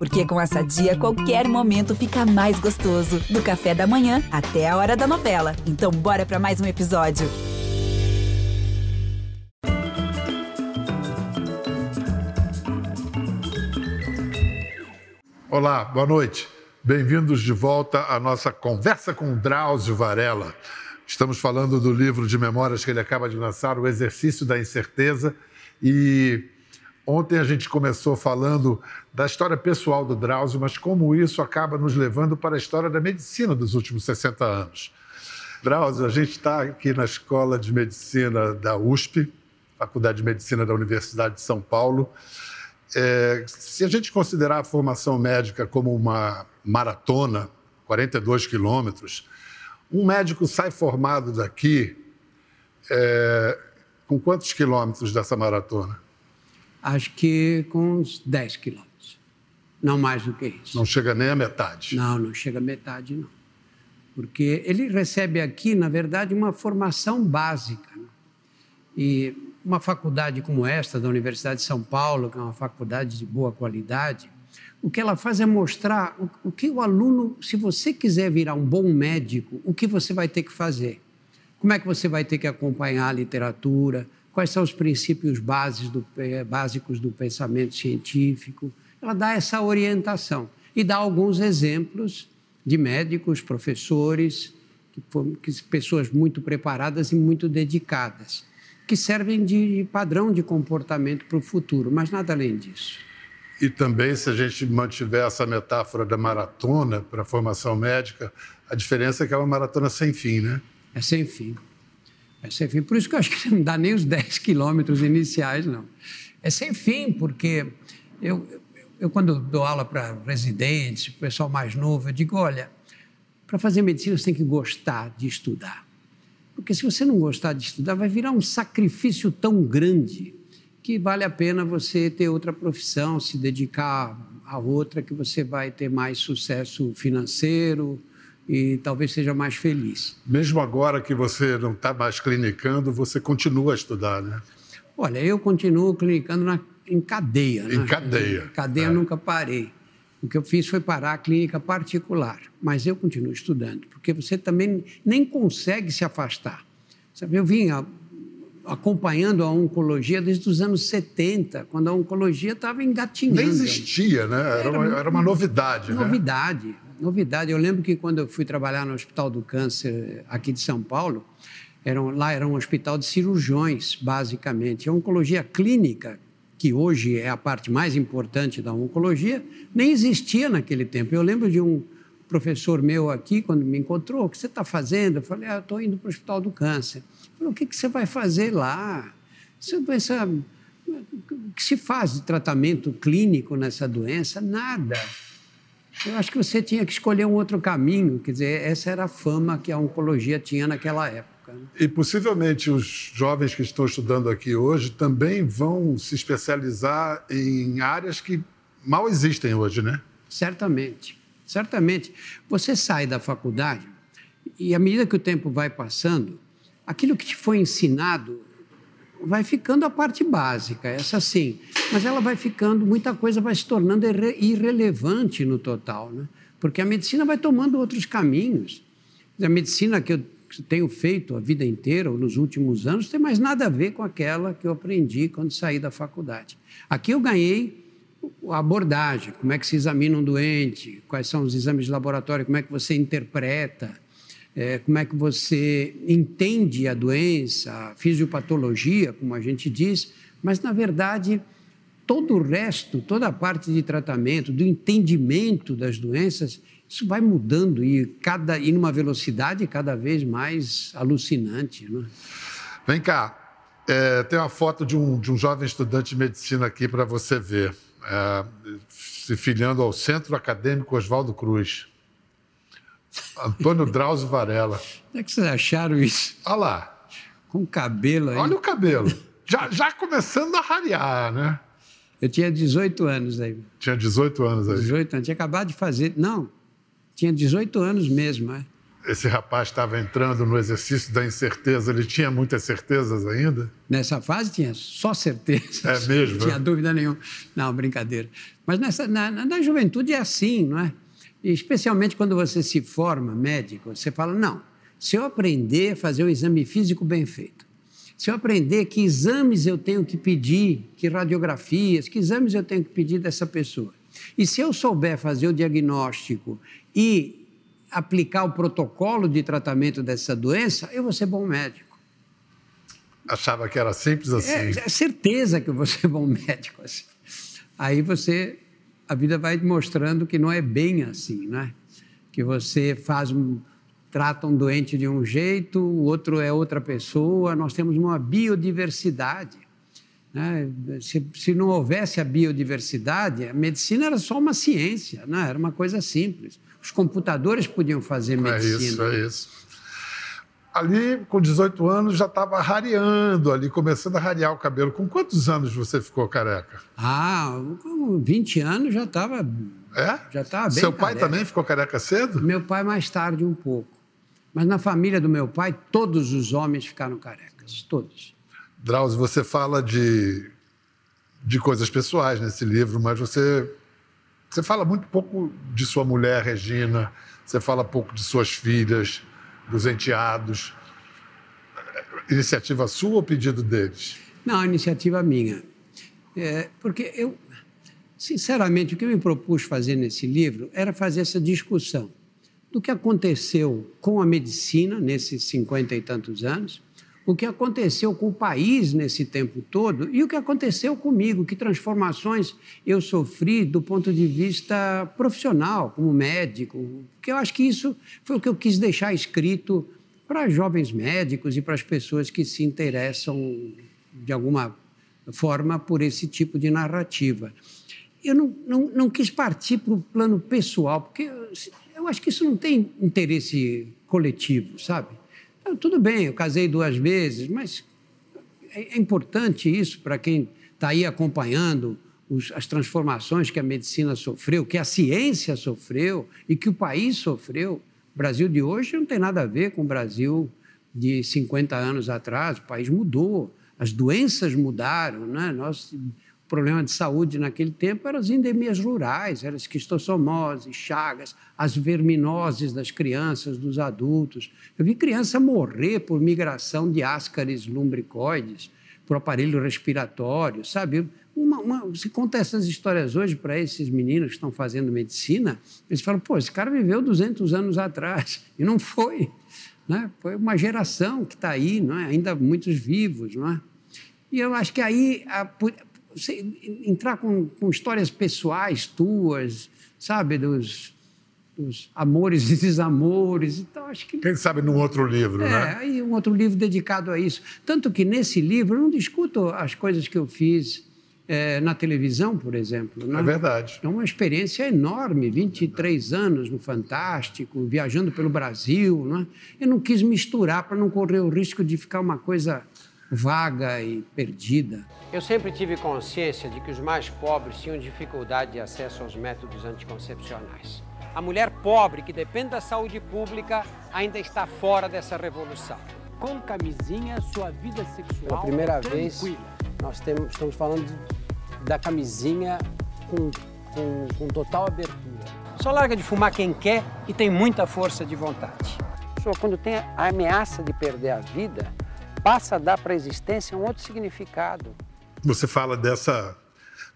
Porque com essa dia, qualquer momento fica mais gostoso. Do café da manhã até a hora da novela. Então, bora para mais um episódio. Olá, boa noite. Bem-vindos de volta à nossa conversa com Drauzio Varela. Estamos falando do livro de memórias que ele acaba de lançar, O Exercício da Incerteza. E ontem a gente começou falando da história pessoal do Drauzio, mas como isso acaba nos levando para a história da medicina dos últimos 60 anos. Drauzio, a gente está aqui na Escola de Medicina da USP, Faculdade de Medicina da Universidade de São Paulo. É, se a gente considerar a formação médica como uma maratona, 42 quilômetros, um médico sai formado daqui é, com quantos quilômetros dessa maratona? Acho que com uns 10 quilômetros. Não mais do que isso. Não chega nem a metade. Não, não chega a metade, não. Porque ele recebe aqui, na verdade, uma formação básica. Né? E uma faculdade como esta, da Universidade de São Paulo, que é uma faculdade de boa qualidade, o que ela faz é mostrar o, o, que o aluno, se você quiser virar um bom médico, o que você vai ter que fazer. Como é que você vai ter que acompanhar a literatura, quais são os princípios do, básicos do pensamento científico. Ela dá essa orientação e dá alguns exemplos de médicos, professores, que, que, pessoas muito preparadas e muito dedicadas que servem de padrão de comportamento para o futuro, mas nada além disso. E também, se a gente mantiver essa metáfora da maratona para a formação médica, a diferença é que é uma maratona sem fim, né? É sem fim. É sem fim. Por isso que eu acho que não dá nem os 10 quilômetros iniciais, não. É sem fim, porque eu, eu quando dou aula para residentes, pessoal mais novo, eu digo, olha, para fazer medicina você tem que gostar de estudar. Porque se você não gostar de estudar, vai virar um sacrifício tão grande que vale a pena você ter outra profissão, se dedicar a outra, que você vai ter mais sucesso financeiro e talvez seja mais feliz. Mesmo agora que você não está mais clinicando, você continua a estudar, né? Olha, eu continuo clinicando na, em cadeia. Em né? cadeia. Em cadeia é. nunca parei. O que eu fiz foi parar a clínica particular, mas eu continuo estudando, porque você também nem consegue se afastar. Sabe, eu vim acompanhando a oncologia desde os anos 70, quando a oncologia estava engatinhando. Nem existia, né? Era, era, uma, era uma, novidade, novidade, né? Novidade. Eu lembro que quando eu fui trabalhar no Hospital do Câncer aqui de São Paulo, lá era um hospital de cirurgiões, basicamente. A oncologia clínica que hoje é a parte mais importante da oncologia, nem existia naquele tempo. Eu lembro de um professor meu aqui, quando me encontrou, o que você está fazendo? Eu falei, ah, estou indo para o Hospital do Câncer. Ele falou, o que, que você vai fazer lá? Você pensa, o que se faz de tratamento clínico nessa doença? Nada. Eu acho que você tinha que escolher um outro caminho, quer dizer, essa era a fama que a oncologia tinha naquela época. Né? E possivelmente os jovens que estão estudando aqui hoje também vão se especializar em áreas que mal existem hoje, né? Certamente, certamente. Você sai da faculdade e à medida que o tempo vai passando, aquilo que te foi ensinado vai ficando a parte básica, essa sim, mas ela vai ficando, muita coisa vai se tornando irrelevante no total, né? Porque a medicina vai tomando outros caminhos. A medicina que eu tenho feito a vida inteira, ou nos últimos anos, tem mais nada a ver com aquela que eu aprendi quando saí da faculdade. Aqui eu ganhei a abordagem, como é que se examina um doente, quais são os exames de laboratório, como é que você interpreta, é, como é que você entende a doença, a fisiopatologia, como a gente diz, mas, na verdade, todo o resto, toda a parte de tratamento, do entendimento das doenças, isso vai mudando e, cada, e numa velocidade cada vez mais alucinante. Né? Vem cá, é, tem uma foto de um, de um jovem estudante de medicina aqui para você ver, é, se filiando ao Centro Acadêmico Oswaldo Cruz. Antônio Drauzio Varela. Como é que vocês acharam isso? Olha lá. Com cabelo aí. Olha o cabelo. Já, já começando a rarear, né? Eu tinha 18 anos aí. Tinha 18 anos aí. 18 anos. Tinha acabado de fazer. Não, tinha 18 anos mesmo. É. esse rapaz estava entrando no exercício da incerteza, ele tinha muitas certezas ainda? Nessa fase tinha só certezas. É mesmo? Não tinha dúvida nenhuma. Não, brincadeira. Mas nessa, na, na juventude é assim, não é? Especialmente quando você se forma médico, você fala: não, se eu aprender a fazer o exame físico bem feito, se eu aprender que exames eu tenho que pedir, que radiografias, que exames eu tenho que pedir dessa pessoa, e se eu souber fazer o diagnóstico e aplicar o protocolo de tratamento dessa doença, eu vou ser bom médico. Achava que era simples assim. É, é certeza que eu vou ser bom médico assim. Aí você, a vida vai mostrando que não é bem assim, né? Que você faz um, trata um doente de um jeito, o outro é outra pessoa. Nós temos uma biodiversidade. Né? Se, se, não houvesse a biodiversidade, a medicina era só uma ciência, né? era uma coisa simples. Os computadores podiam fazer medicina. É isso, é isso. Ali, com 18 anos, já estava rareando ali, começando a rarear o cabelo. Com quantos anos você ficou careca? Ah, com 20 anos já estava. É? Já estava bem. Seu pai careca. também ficou careca cedo? Meu pai mais tarde um pouco. Mas na família do meu pai, todos os homens ficaram carecas. Todos. Drauzio, você fala de, de coisas pessoais nesse livro, mas você você fala muito pouco de sua mulher, Regina, você fala pouco de suas filhas, dos enteados. Iniciativa sua ou pedido deles? Não, iniciativa minha. É, porque eu, sinceramente, o que eu me propus fazer nesse livro era fazer essa discussão do que aconteceu com a medicina nesses cinquenta e tantos anos o que aconteceu com o país nesse tempo todo e o que aconteceu comigo, que transformações eu sofri do ponto de vista profissional, como médico, porque eu acho que isso foi o que eu quis deixar escrito para jovens médicos e para as pessoas que se interessam de alguma forma por esse tipo de narrativa. Eu não, não, não quis partir para o plano pessoal, porque eu acho que isso não tem interesse coletivo, sabe? Tudo bem, eu casei duas vezes, mas é, é importante isso para quem está aí acompanhando os, as transformações que a medicina sofreu, que a ciência sofreu e que o país sofreu. O Brasil de hoje não tem nada a ver com o Brasil de 50 anos atrás. O país mudou, as doenças mudaram. Né? Nós problema de saúde naquele tempo eram as endemias rurais, eram esquistossomose, chagas, as verminoses das crianças, dos adultos. Eu vi criança morrer por migração de ascaris lumbricoides, por aparelho respiratório, sabe? Uma, uma, você conta essas histórias hoje para esses meninos que estão fazendo medicina, eles falam, pô, esse cara viveu 200 anos atrás, e não foi. Né? Foi uma geração que está aí, não é? ainda muitos vivos. Não é? E eu acho que aí, você entrar com, com histórias pessoais tuas, sabe, dos, dos amores e desamores. Então, acho que. Quem sabe num outro livro, é, né? aí um outro livro dedicado a isso. Tanto que nesse livro eu não discuto as coisas que eu fiz é, na televisão, por exemplo. Né? É verdade. É uma experiência enorme, 23 anos no Fantástico, viajando pelo Brasil. Né? Eu não quis misturar para não correr o risco de ficar uma coisa vaga e perdida. Eu sempre tive consciência de que os mais pobres tinham dificuldade de acesso aos métodos anticoncepcionais. A mulher pobre que depende da saúde pública ainda está fora dessa revolução. Com camisinha, sua vida sexual. Pela primeira tranquila. vez, nós temos, estamos falando da camisinha com, com, com total abertura. Só larga de fumar quem quer e tem muita força de vontade. Pessoa, quando tem a ameaça de perder a vida, passa a dar para a existência um outro significado. Você fala dessa,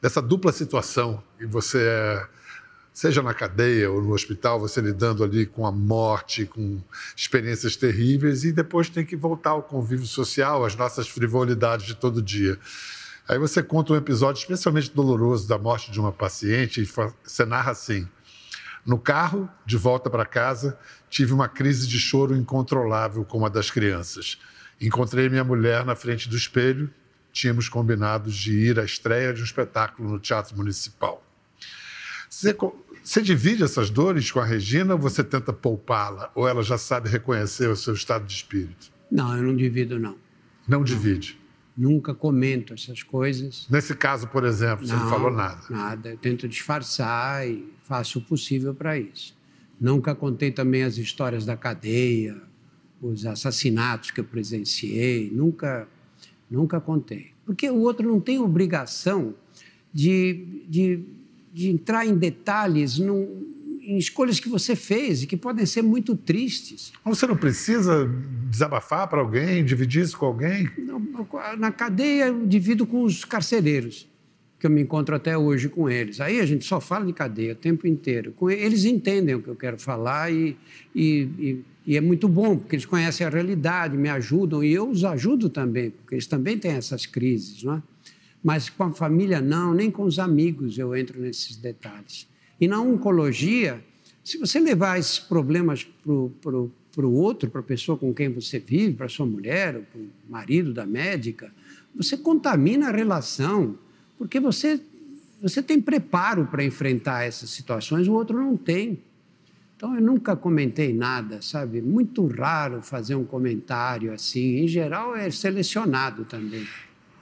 dessa dupla situação, e você é, seja na cadeia ou no hospital, você lidando ali com a morte, com experiências terríveis, e depois tem que voltar ao convívio social, às nossas frivolidades de todo dia. Aí você conta um episódio especialmente doloroso da morte de uma paciente, e você narra assim. No carro, de volta para casa, tive uma crise de choro incontrolável com uma das crianças. Encontrei minha mulher na frente do espelho. Tínhamos combinado de ir à estreia de um espetáculo no Teatro Municipal. Você, você divide essas dores com a Regina ou você tenta poupá-la? Ou ela já sabe reconhecer o seu estado de espírito? Não, eu não divido, não. Não, não. divide? Nunca comento essas coisas. Nesse caso, por exemplo, você não, não falou nada? Nada. Eu tento disfarçar e faço o possível para isso. Nunca contei também as histórias da cadeia, os assassinatos que eu presenciei, nunca, nunca contei. Porque o outro não tem obrigação de, de, de entrar em detalhes num, em escolhas que você fez e que podem ser muito tristes. Você não precisa desabafar para alguém, dividir isso com alguém? Na cadeia, eu divido com os carcereiros, que eu me encontro até hoje com eles. Aí a gente só fala de cadeia o tempo inteiro. Eles entendem o que eu quero falar e, e, e, e é muito bom, porque eles conhecem a realidade, me ajudam e eu os ajudo também, porque eles também têm essas crises, não é? Mas com a família, não, nem com os amigos eu entro nesses detalhes. E na oncologia, se você levar esses problemas para o outro, para a pessoa com quem você vive, para sua mulher, para o marido da médica, você contamina a relação, porque você, você tem preparo para enfrentar essas situações, o outro não tem. Então, eu nunca comentei nada, sabe? Muito raro fazer um comentário assim. Em geral, é selecionado também.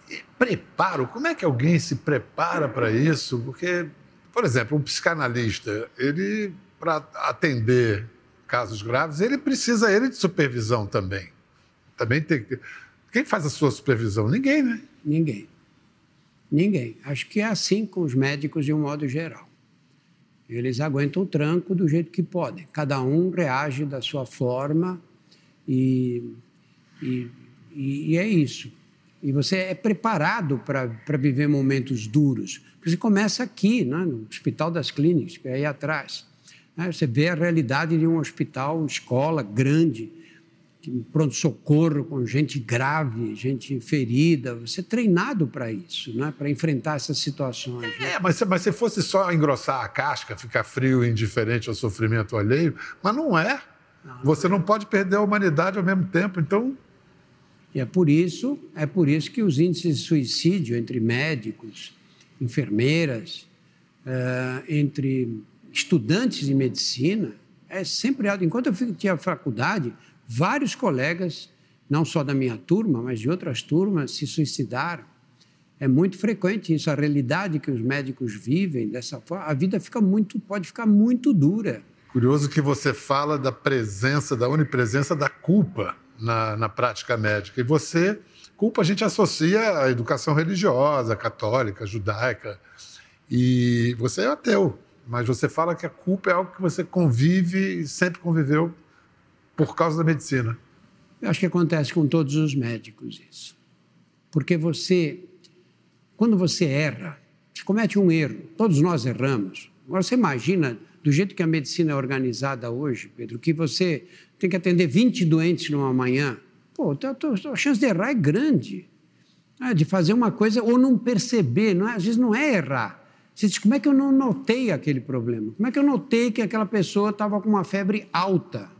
E preparo? Como é que alguém se prepara para isso? Porque por exemplo, um psicanalista, ele, para atender casos graves, ele precisa ele de supervisão também. Também tem que... Quem faz a sua supervisão? Ninguém, né? Ninguém. Ninguém. Acho que é assim com os médicos de um modo geral. Eles aguentam o tranco do jeito que podem. Cada um reage da sua forma e, e, e é isso. E você é preparado para viver momentos duros. Você começa aqui, né, no Hospital das Clínicas, que é aí atrás. Né, você vê a realidade de um hospital, escola grande, pronto-socorro com gente grave, gente ferida. Você é treinado para isso, né, para enfrentar essas situações. Né? É, mas, mas se fosse só engrossar a casca, ficar frio e indiferente ao sofrimento alheio, mas não é. Não, você não pode perder a humanidade ao mesmo tempo, então e é por isso, é por isso que os índices de suicídio entre médicos, enfermeiras, uh, entre estudantes de medicina é sempre alto. Enquanto eu tinha faculdade, vários colegas, não só da minha turma, mas de outras turmas, se suicidaram. É muito frequente isso, a realidade que os médicos vivem dessa forma, a vida fica muito, pode ficar muito dura. Curioso que você fala da presença, da onipresença da culpa na, na prática médica. E você, culpa a gente associa à educação religiosa, católica, judaica. E você é ateu, mas você fala que a culpa é algo que você convive e sempre conviveu por causa da medicina. Eu acho que acontece com todos os médicos isso. Porque você, quando você erra, você comete um erro, todos nós erramos. Agora você imagina, do jeito que a medicina é organizada hoje, Pedro, que você tem que atender 20 doentes numa manhã, pô, a chance de errar é grande. Né? De fazer uma coisa ou não perceber, não é? às vezes não é errar. Você diz, como é que eu não notei aquele problema? Como é que eu notei que aquela pessoa estava com uma febre alta?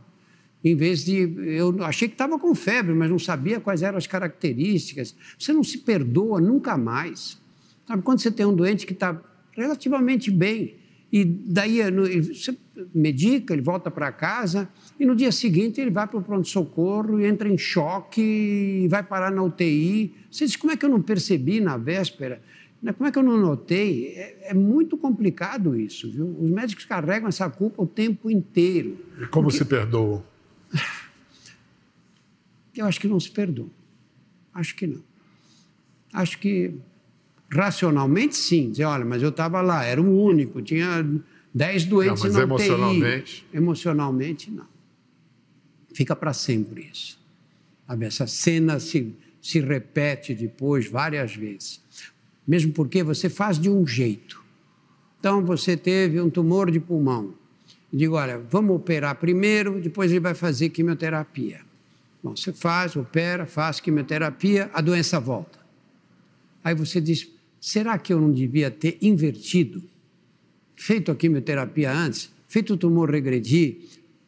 Em vez de. Eu achei que estava com febre, mas não sabia quais eram as características. Você não se perdoa nunca mais. Sabe, quando você tem um doente que está relativamente bem, e daí você medica, ele volta para casa, e no dia seguinte ele vai para o pronto-socorro entra em choque e vai parar na UTI. Você diz, como é que eu não percebi na véspera? Né, como é que eu não notei? É, é muito complicado isso, viu? Os médicos carregam essa culpa o tempo inteiro. E como porque... se perdoam? Eu acho que não se perdoam. Acho que não. Acho que Racionalmente, sim. Dizer, olha, mas eu estava lá, era o único, tinha 10 doentes não, mas emocionalmente... Emocionalmente, não. Fica para sempre isso. Sabe? Essa cena se, se repete depois várias vezes. Mesmo porque você faz de um jeito. Então, você teve um tumor de pulmão. digo, olha, vamos operar primeiro, depois ele vai fazer quimioterapia. Bom, você faz, opera, faz quimioterapia, a doença volta. Aí você diz, será que eu não devia ter invertido? Feito a quimioterapia antes, feito o tumor regredir?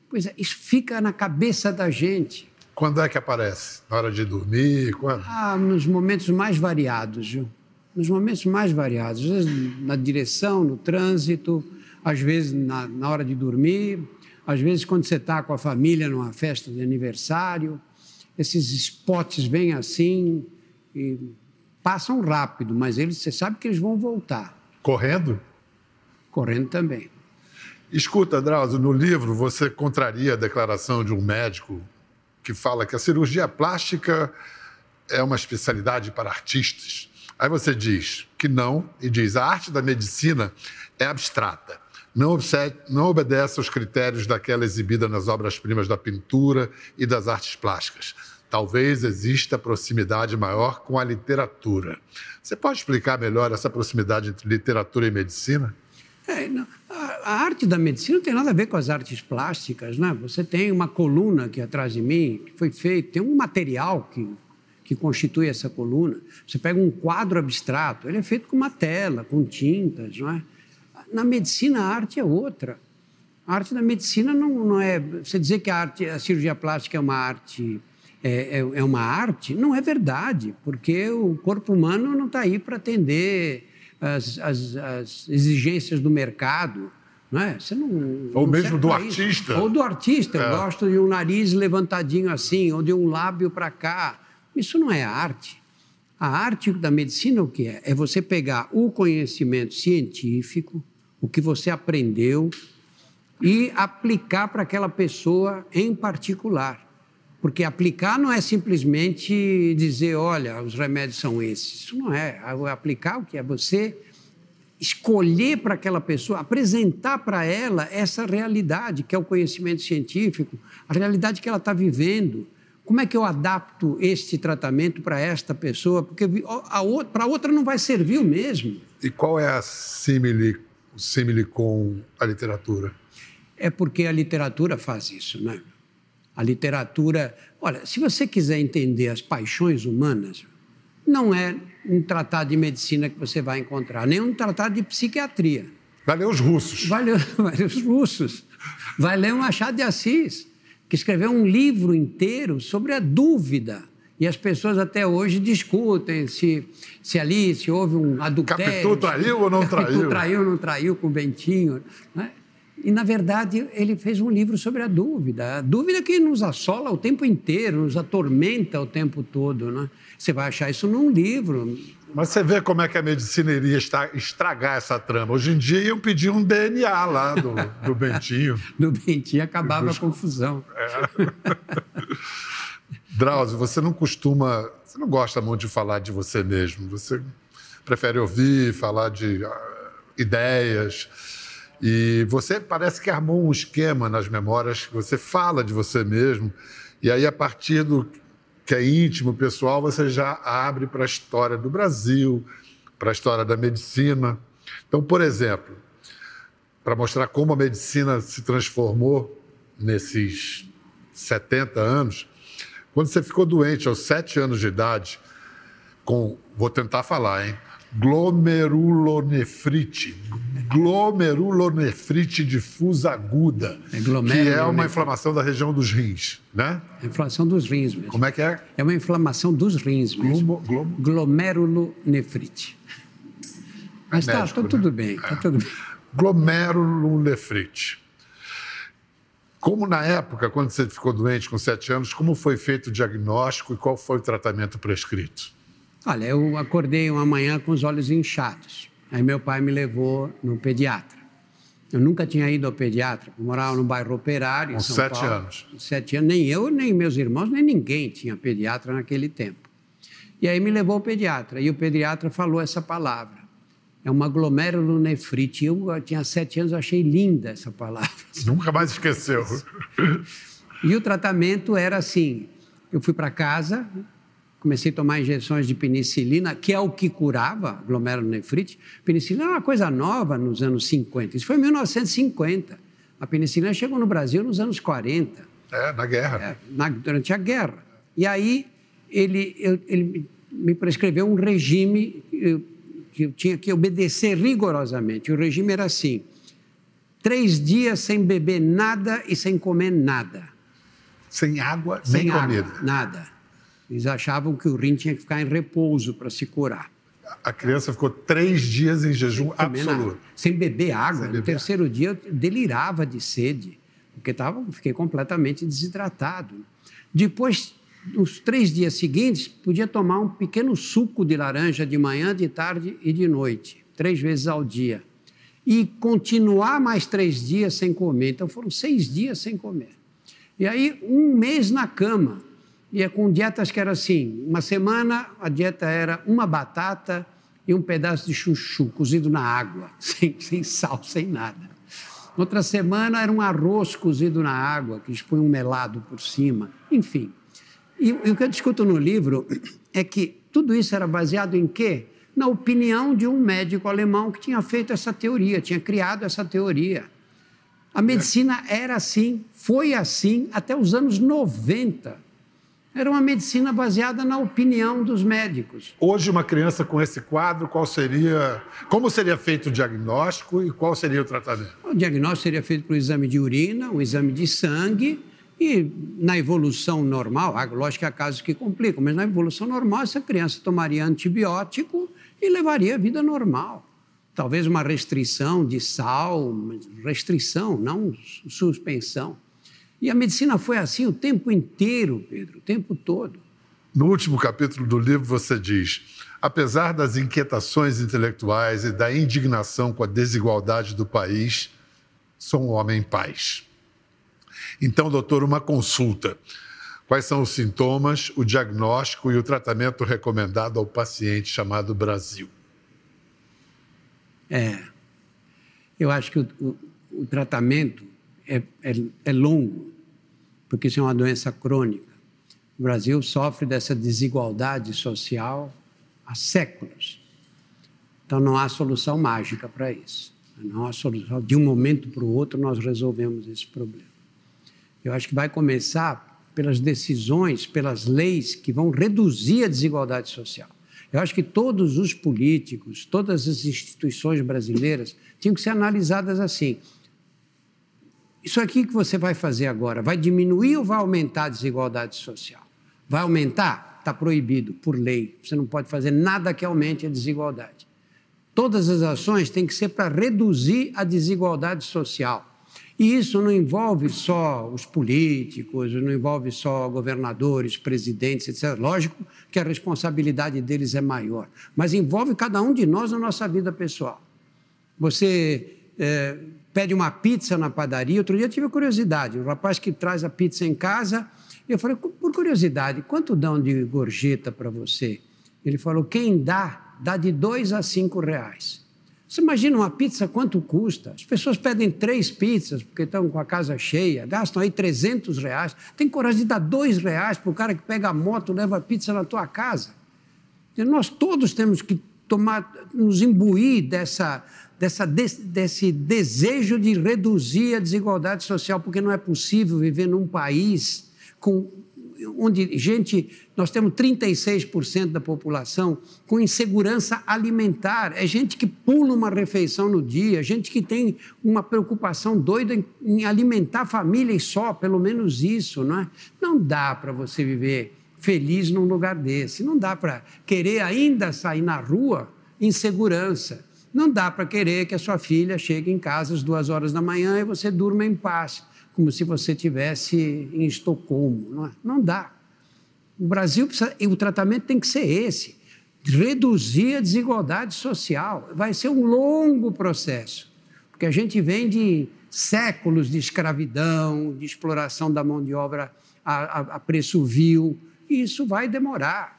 Pois é, isso fica na cabeça da gente. Quando é que aparece? Na hora de dormir? Quando? Ah, nos momentos mais variados, viu? Nos momentos mais variados. Às vezes na direção, no trânsito, às vezes na, na hora de dormir, às vezes quando você está com a família numa festa de aniversário. Esses spots vêm assim e passam rápido, mas eles, você sabe que eles vão voltar. Correndo? Correndo também. Escuta, Drauzio, no livro você contraria a declaração de um médico que fala que a cirurgia plástica é uma especialidade para artistas. Aí você diz que não, e diz: a arte da medicina é abstrata, não, não obedece aos critérios daquela exibida nas obras-primas da pintura e das artes plásticas. Talvez exista proximidade maior com a literatura. Você pode explicar melhor essa proximidade entre literatura e medicina? É, a, arte da medicina não tem nada a ver com as artes plásticas, né? Você tem uma coluna aqui atrás de mim que foi feito, tem um material que que constitui essa coluna. Você pega um quadro abstrato, ele é feito com uma tela, com tintas, não é? Na medicina, a arte é outra. A arte da medicina não, não é. Você dizer que a, arte, a cirurgia plástica é uma arte. É, é, é uma arte, não é verdade, porque o corpo humano não está aí para atender as, as, as exigências do mercado. Não é? Você não, ou não mesmo do artista. Ou do artista. É. Eu gosto de um nariz levantadinho assim, ou de um lábio para cá. Isso não é arte. A arte da medicina o que é? É você pegar o conhecimento científico, o que você aprendeu, e aplicar para aquela pessoa em particular. Porque aplicar não é simplesmente dizer, olha, os remédios são esses. Isso não é. Aplicar o que é você escolher para aquela pessoa, apresentar para ela essa realidade, que é o conhecimento científico, a realidade que ela está vivendo. Como é que eu adapto este tratamento para esta pessoa? Porque para a outra não vai servir o mesmo. E qual é a símile, o símile com a literatura? É porque a literatura faz isso, né? A literatura. Olha, se você quiser entender as paixões humanas, não é um tratado de medicina que você vai encontrar, nem um tratado de psiquiatria. Vai ler os russos. Vai ler, vai ler os russos. Vai ler um Machado de Assis que escreveu um livro inteiro sobre a dúvida. E as pessoas até hoje discutem se, se ali se houve um adultério. Capitu traiu ou não Capitu traiu? traiu ou não traiu com o Bentinho. Né? E, na verdade, ele fez um livro sobre a dúvida. A dúvida que nos assola o tempo inteiro, nos atormenta o tempo todo. Né? Você vai achar isso num livro. Mas você vê como é que a medicina iria estragar essa trama. Hoje em dia iam pedir um DNA lá do, do Bentinho. do Bentinho acabava a confusão. É. Drauzio, você não costuma, você não gosta muito de falar de você mesmo. Você prefere ouvir, falar de uh, ideias. E você parece que armou um esquema nas memórias, você fala de você mesmo. E aí, a partir do que é íntimo, pessoal, você já abre para a história do Brasil, para a história da medicina. Então, por exemplo, para mostrar como a medicina se transformou nesses 70 anos, quando você ficou doente aos 7 anos de idade, com, vou tentar falar, hein? glomerulonefrite. Glomerulonefrite difusa aguda, é que é uma inflamação da região dos rins, né? É inflamação dos rins mesmo. Como é que é? É uma inflamação dos rins mesmo. Glomo, Glomerulonefrite. Mas está tá tudo né? bem, tá é. tudo bem. Glomerulonefrite. Como na época, quando você ficou doente com sete anos, como foi feito o diagnóstico e qual foi o tratamento prescrito? Olha, eu acordei uma manhã com os olhos inchados. Aí meu pai me levou no pediatra. Eu nunca tinha ido ao pediatra, eu morava no bairro operário. Com São sete Paulo. anos. Sete anos, nem eu, nem meus irmãos, nem ninguém tinha pediatra naquele tempo. E aí me levou ao pediatra, e o pediatra falou essa palavra. É uma glomerulonefrite. Eu, eu tinha sete anos, eu achei linda essa palavra. Nunca mais esqueceu. E o tratamento era assim: eu fui para casa, comecei a tomar injeções de penicilina, que é o que curava glomerulonefrite. Penicilina era uma coisa nova nos anos 50. Isso foi em 1950. A penicilina chegou no Brasil nos anos 40. É, na guerra. É, na, durante a guerra. E aí ele, eu, ele me prescreveu um regime eu, que eu tinha que obedecer rigorosamente. O regime era assim: três dias sem beber nada e sem comer nada. Sem água, sem nem água, comida. Nada. Eles achavam que o rim tinha que ficar em repouso para se curar. A criança ficou três dias em jejum sem absoluto. Nada, sem beber água. Sem beber. No terceiro dia eu delirava de sede, porque tava, fiquei completamente desidratado. Depois, nos três dias seguintes, podia tomar um pequeno suco de laranja de manhã, de tarde e de noite, três vezes ao dia. e continuar mais três dias sem comer. Então foram seis dias sem comer. E aí, um mês na cama. E é com dietas que era assim: uma semana a dieta era uma batata e um pedaço de chuchu cozido na água, sem, sem sal, sem nada. Outra semana era um arroz cozido na água, que expõe um melado por cima. Enfim. E, e o que eu discuto no livro é que tudo isso era baseado em quê? Na opinião de um médico alemão que tinha feito essa teoria, tinha criado essa teoria. A medicina era assim, foi assim até os anos 90. Era uma medicina baseada na opinião dos médicos. Hoje, uma criança com esse quadro, qual seria, como seria feito o diagnóstico e qual seria o tratamento? O diagnóstico seria feito por exame de urina, um exame de sangue e na evolução normal, lógico que há casos que complicam, mas na evolução normal essa criança tomaria antibiótico e levaria a vida normal. Talvez uma restrição de sal, restrição, não suspensão. E a medicina foi assim o tempo inteiro, Pedro, o tempo todo. No último capítulo do livro, você diz: apesar das inquietações intelectuais e da indignação com a desigualdade do país, sou um homem em paz. Então, doutor, uma consulta. Quais são os sintomas, o diagnóstico e o tratamento recomendado ao paciente chamado Brasil? É. Eu acho que o, o, o tratamento é, é, é longo porque isso é uma doença crônica. O Brasil sofre dessa desigualdade social há séculos. Então não há solução mágica para isso. Não há solução. De um momento para o outro nós resolvemos esse problema. Eu acho que vai começar pelas decisões, pelas leis que vão reduzir a desigualdade social. Eu acho que todos os políticos, todas as instituições brasileiras tinham que ser analisadas assim. Isso aqui que você vai fazer agora vai diminuir ou vai aumentar a desigualdade social? Vai aumentar? Está proibido por lei. Você não pode fazer nada que aumente a desigualdade. Todas as ações têm que ser para reduzir a desigualdade social. E isso não envolve só os políticos, não envolve só governadores, presidentes, etc. Lógico que a responsabilidade deles é maior, mas envolve cada um de nós na nossa vida pessoal. Você é, pede uma pizza na padaria. Outro dia eu tive curiosidade, um rapaz que traz a pizza em casa, eu falei, por curiosidade, quanto dão de gorjeta para você? Ele falou, quem dá, dá de dois a cinco reais. Você imagina uma pizza quanto custa? As pessoas pedem três pizzas porque estão com a casa cheia, gastam aí 300 reais. Tem coragem de dar dois reais para o cara que pega a moto e leva a pizza na tua casa. E nós todos temos que tomar, nos imbuir dessa, dessa, desse desejo de reduzir a desigualdade social, porque não é possível viver num país com, onde gente, nós temos 36% da população com insegurança alimentar, é gente que pula uma refeição no dia, gente que tem uma preocupação doida em, em alimentar a família e só, pelo menos isso, não é? Não dá para você viver feliz num lugar desse, não dá para querer ainda sair na rua em segurança. Não dá para querer que a sua filha chegue em casa às duas horas da manhã e você durma em paz, como se você estivesse em Estocolmo. Não, é? não dá. O Brasil precisa, o tratamento tem que ser esse: reduzir a desigualdade social. Vai ser um longo processo, porque a gente vem de séculos de escravidão, de exploração da mão de obra a, a, a preço vil, e isso vai demorar.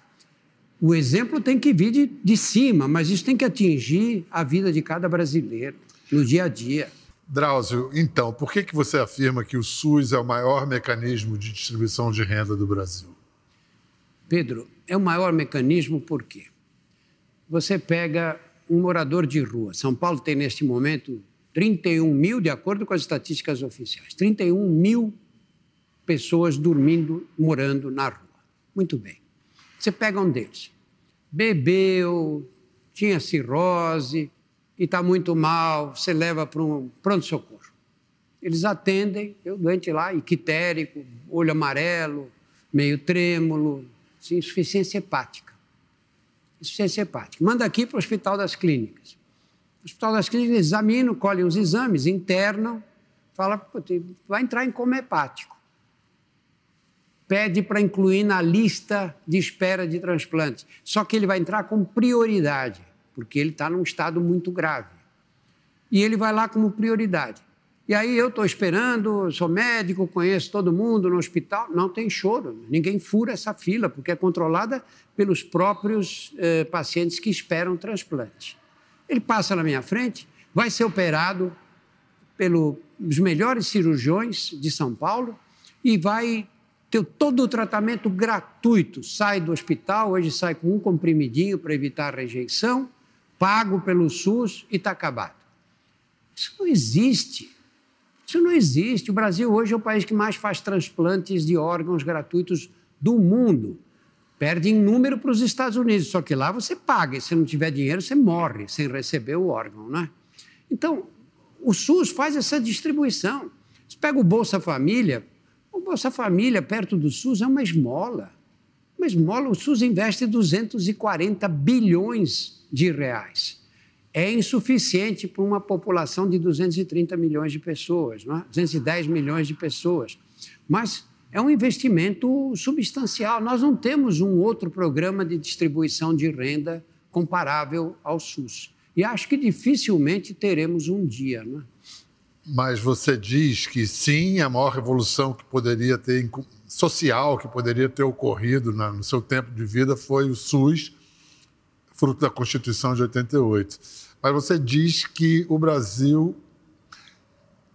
O exemplo tem que vir de, de cima, mas isso tem que atingir a vida de cada brasileiro, no dia a dia. Drauzio, então, por que, que você afirma que o SUS é o maior mecanismo de distribuição de renda do Brasil? Pedro, é o maior mecanismo por quê? Você pega um morador de rua. São Paulo tem, neste momento, 31 mil, de acordo com as estatísticas oficiais, 31 mil pessoas dormindo, morando na rua. Muito bem. Você pega um deles, bebeu, tinha cirrose e está muito mal, você leva para um pronto-socorro. Eles atendem, eu doente lá, ictérico, olho amarelo, meio trêmulo, assim, insuficiência hepática. Insuficiência hepática. Manda aqui para o Hospital das Clínicas. O Hospital das Clínicas examina, colhem os exames, internam, fala, vai entrar em coma hepático pede para incluir na lista de espera de transplantes. Só que ele vai entrar com prioridade, porque ele está num estado muito grave. e ele vai lá como prioridade. E aí eu estou esperando, sou médico, conheço todo mundo no hospital. Não tem choro, ninguém fura essa fila, porque é controlada pelos próprios eh, pacientes que esperam transplante. Ele passa na minha frente, vai ser operado pelos melhores cirurgiões de São Paulo e vai ter todo o tratamento gratuito. Sai do hospital, hoje sai com um comprimidinho para evitar a rejeição, pago pelo SUS e está acabado. Isso não existe. Isso não existe. O Brasil hoje é o país que mais faz transplantes de órgãos gratuitos do mundo. Perde em número para os Estados Unidos, só que lá você paga, e se não tiver dinheiro, você morre sem receber o órgão, né? Então, o SUS faz essa distribuição. Você pega o Bolsa Família, o Bolsa Família, perto do SUS, é uma esmola. Uma esmola, o SUS investe 240 bilhões de reais é insuficiente para uma população de 230 milhões de pessoas, não é? 210 milhões de pessoas. Mas é um investimento substancial. Nós não temos um outro programa de distribuição de renda comparável ao SUS. E acho que dificilmente teremos um dia. É? Mas você diz que sim, a maior revolução que poderia ter social que poderia ter ocorrido no seu tempo de vida foi o SUS, fruto da Constituição de 88 mas você diz que o Brasil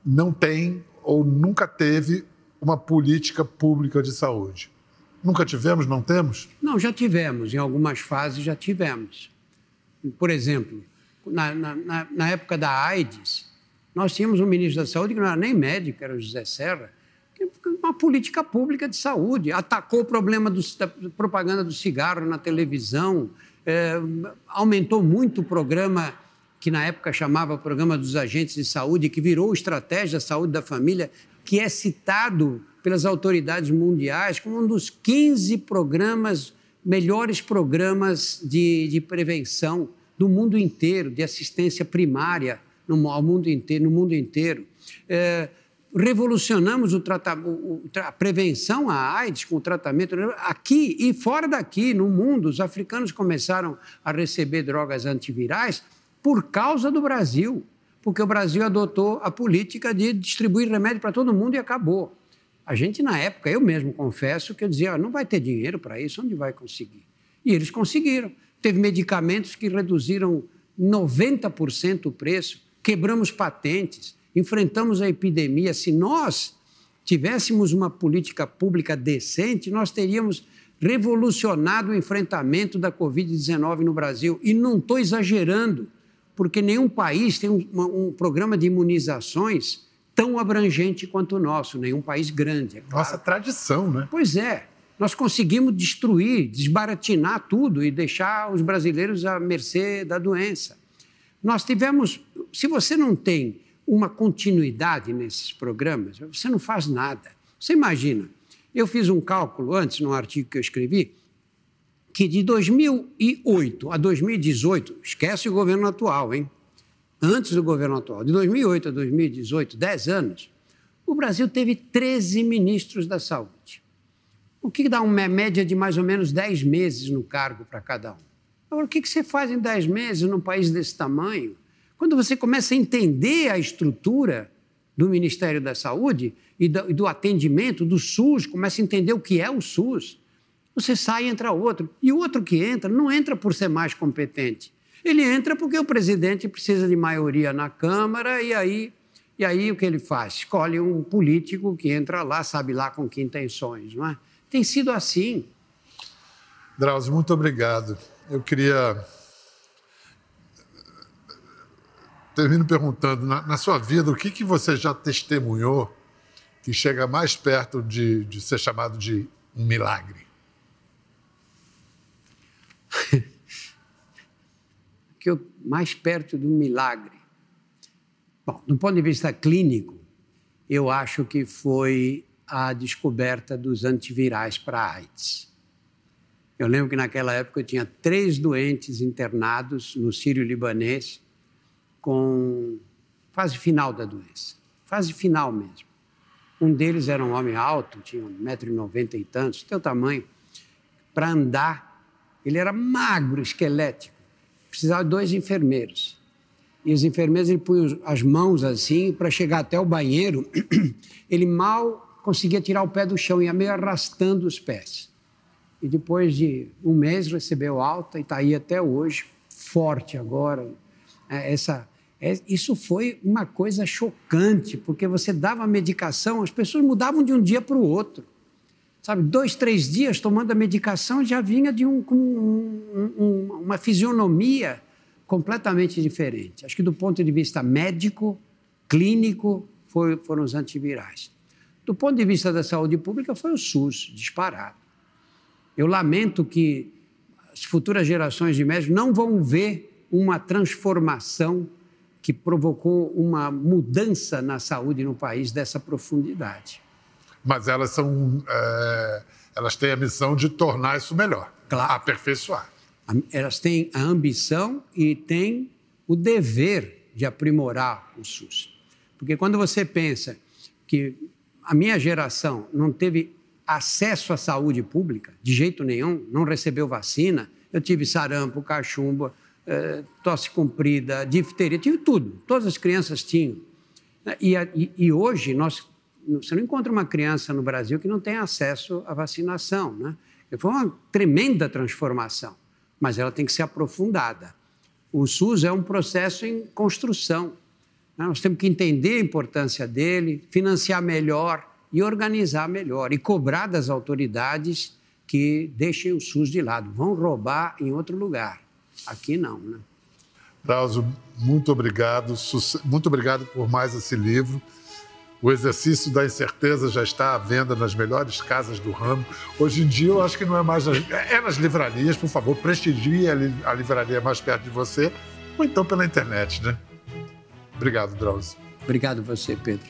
não tem ou nunca teve uma política pública de saúde. Nunca tivemos, não temos? Não, já tivemos, em algumas fases já tivemos. Por exemplo, na, na, na época da AIDS, nós tínhamos um ministro da Saúde que não era nem médico, era o José Serra, uma política pública de saúde, atacou o problema do, da propaganda do cigarro na televisão, é, aumentou muito o programa que na época chamava Programa dos Agentes de Saúde, que virou Estratégia Saúde da Família, que é citado pelas autoridades mundiais como um dos 15 programas, melhores programas de, de prevenção do mundo inteiro, de assistência primária no, ao mundo inteiro, no mundo inteiro. É, revolucionamos o a prevenção à AIDS com o tratamento. Aqui e fora daqui, no mundo, os africanos começaram a receber drogas antivirais por causa do Brasil, porque o Brasil adotou a política de distribuir remédio para todo mundo e acabou. A gente, na época, eu mesmo confesso que eu dizia: não vai ter dinheiro para isso, onde vai conseguir? E eles conseguiram. Teve medicamentos que reduziram 90% o preço, quebramos patentes, enfrentamos a epidemia. Se nós tivéssemos uma política pública decente, nós teríamos revolucionado o enfrentamento da Covid-19 no Brasil. E não estou exagerando porque nenhum país tem um, um programa de imunizações tão abrangente quanto o nosso, nenhum país grande. É claro. Nossa tradição, né? Pois é. Nós conseguimos destruir, desbaratinar tudo e deixar os brasileiros à mercê da doença. Nós tivemos. Se você não tem uma continuidade nesses programas, você não faz nada. Você imagina, eu fiz um cálculo antes, num artigo que eu escrevi, que de 2008 a 2018, esquece o governo atual, hein? Antes do governo atual, de 2008 a 2018, 10 anos, o Brasil teve 13 ministros da saúde. O que dá uma média de mais ou menos 10 meses no cargo para cada um. Agora, o que você faz em 10 meses num país desse tamanho? Quando você começa a entender a estrutura do Ministério da Saúde e do, atendimento, do SUS, começa a entender o que é o SUS, você sai e entra outro. E o outro que entra não entra por ser mais competente. Ele entra porque o presidente precisa de maioria na Câmara e aí, e aí o que ele faz? Escolhe um político que entra lá, sabe lá com que intenções, não é? Tem sido assim. Drauzio, muito obrigado. Eu queria. Termino perguntando, na, na sua vida, o que, que você já testemunhou que chega mais perto de, de ser chamado de um milagre? que eu, mais perto do milagre. Bom, do ponto de vista clínico, eu acho que foi a descoberta dos antivirais para AIDS. Eu lembro que naquela época eu tinha três doentes internados no Sírio-Libanês com fase final da doença, fase final mesmo. Um deles era um homem alto, tinha 1,90m e tantos, teu tamanho, para andar ele era magro, esquelético. Precisava de dois enfermeiros. e os enfermeiros ele punham as mãos assim para chegar até o banheiro. Ele mal conseguia tirar o pé do chão, ia meio arrastando os pés. E depois de um mês recebeu alta e está aí até hoje, forte agora. É, essa, é, isso foi uma coisa chocante, porque você dava medicação, as pessoas mudavam de um dia para o outro. Sabe, dois, três dias tomando a medicação já vinha de um, um, um, uma fisionomia completamente diferente. Acho que do ponto de vista médico, clínico, foi, foram os antivirais. Do ponto de vista da saúde pública, foi o SUS, disparado. Eu lamento que as futuras gerações de médicos não vão ver uma transformação que provocou uma mudança na saúde no país dessa profundidade. Mas elas são, é, elas têm a missão de tornar isso melhor, claro. aperfeiçoar. Elas têm a ambição e têm o dever de aprimorar o SUS. Porque quando você pensa que a minha geração não teve acesso à saúde pública, de jeito nenhum, não recebeu vacina, eu tive sarampo, cachumba, eh, tosse comprida, difteria, tive tudo. Todas as crianças tinham. E, e, e, hoje, nós, você não encontra uma criança no Brasil que não tenha acesso à vacinação. Né? Foi uma tremenda transformação mas ela tem que ser aprofundada. O SUS é um processo em construção. Né? Nós temos que entender a importância dele, financiar melhor e organizar melhor, e cobrar das autoridades que deixem o SUS de lado. Vão roubar em outro lugar. Aqui não, né? Drauzio, muito obrigado. Muito obrigado por mais esse livro. O exercício da incerteza já está à venda nas melhores casas do ramo. Hoje em dia, eu acho que não é mais. Nas, é nas livrarias, por favor, prestigie a livraria mais perto de você, ou então pela internet, né? Obrigado, Drauzio. Obrigado você, Pedro.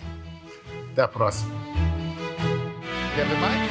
Até a próxima. Quer ver mais?